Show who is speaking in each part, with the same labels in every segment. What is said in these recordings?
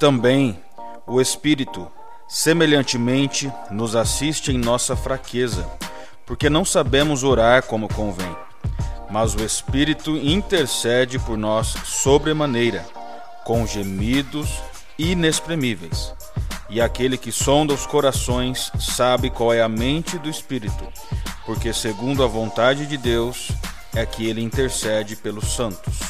Speaker 1: Também o Espírito, semelhantemente, nos assiste em nossa fraqueza, porque não sabemos orar como convém. Mas o Espírito intercede por nós sobremaneira, com gemidos inexprimíveis. E aquele que sonda os corações sabe qual é a mente do Espírito, porque segundo a vontade de Deus é que ele intercede pelos santos.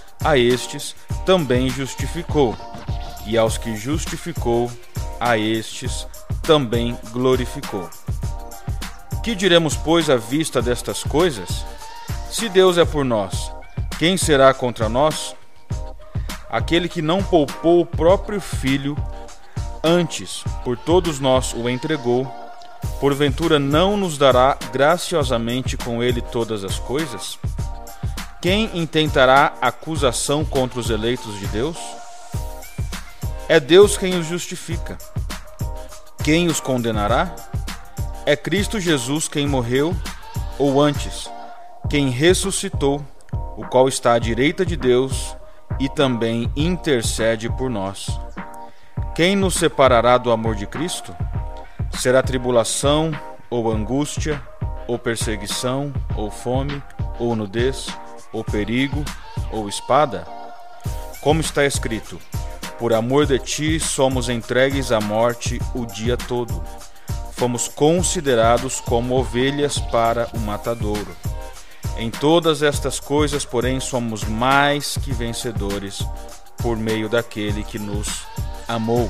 Speaker 1: a estes também justificou, e aos que justificou, a estes também glorificou. Que diremos, pois, à vista destas coisas? Se Deus é por nós, quem será contra nós? Aquele que não poupou o próprio filho, antes por todos nós o entregou, porventura não nos dará graciosamente com ele todas as coisas? Quem intentará acusação contra os eleitos de Deus? É Deus quem os justifica. Quem os condenará? É Cristo Jesus quem morreu, ou antes, quem ressuscitou, o qual está à direita de Deus e também intercede por nós. Quem nos separará do amor de Cristo? Será tribulação, ou angústia, ou perseguição, ou fome, ou nudez? Ou perigo, ou espada? Como está escrito: Por amor de ti somos entregues à morte o dia todo. Fomos considerados como ovelhas para o matadouro. Em todas estas coisas, porém, somos mais que vencedores por meio daquele que nos amou.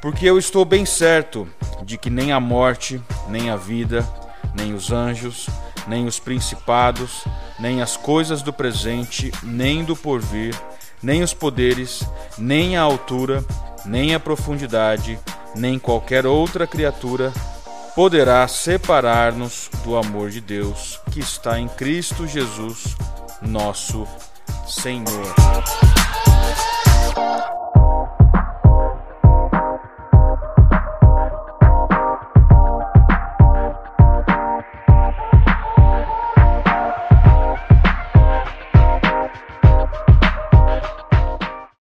Speaker 1: Porque eu estou bem certo de que nem a morte, nem a vida, nem os anjos, nem os principados, nem as coisas do presente, nem do porvir, nem os poderes, nem a altura, nem a profundidade, nem qualquer outra criatura poderá separar-nos do amor de Deus que está em Cristo Jesus, nosso Senhor.